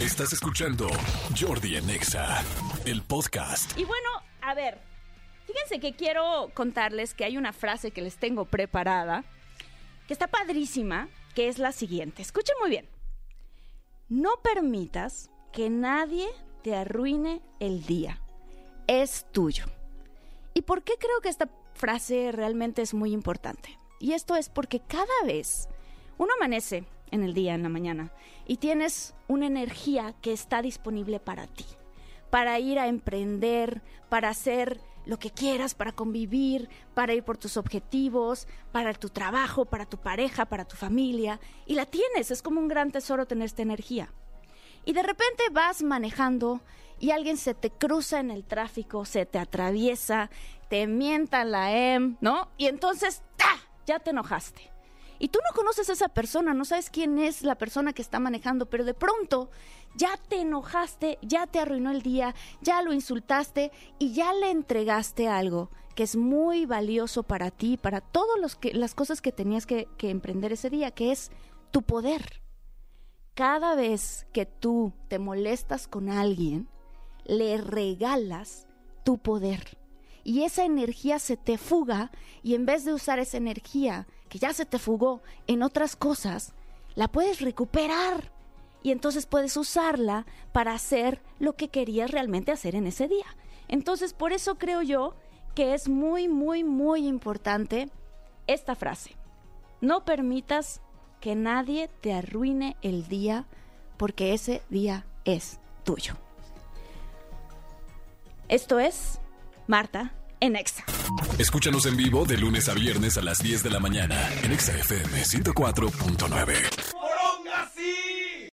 Estás escuchando Jordi Anexa, el podcast. Y bueno, a ver, fíjense que quiero contarles que hay una frase que les tengo preparada, que está padrísima, que es la siguiente. Escuchen muy bien. No permitas que nadie te arruine el día. Es tuyo. ¿Y por qué creo que esta frase realmente es muy importante? Y esto es porque cada vez uno amanece en el día, en la mañana, y tienes una energía que está disponible para ti, para ir a emprender, para hacer lo que quieras, para convivir, para ir por tus objetivos, para tu trabajo, para tu pareja, para tu familia, y la tienes, es como un gran tesoro tener esta energía. Y de repente vas manejando y alguien se te cruza en el tráfico, se te atraviesa, te mienta la M, ¿no? Y entonces, ¡ta! Ya te enojaste. Y tú no conoces a esa persona, no sabes quién es la persona que está manejando, pero de pronto ya te enojaste, ya te arruinó el día, ya lo insultaste y ya le entregaste algo que es muy valioso para ti, para todas las cosas que tenías que, que emprender ese día, que es tu poder. Cada vez que tú te molestas con alguien, le regalas tu poder. Y esa energía se te fuga y en vez de usar esa energía que ya se te fugó en otras cosas, la puedes recuperar y entonces puedes usarla para hacer lo que querías realmente hacer en ese día. Entonces, por eso creo yo que es muy, muy, muy importante esta frase. No permitas que nadie te arruine el día porque ese día es tuyo. Esto es Marta en Exa. Escúchanos en vivo de lunes a viernes a las 10 de la mañana en Exa FM 104.9.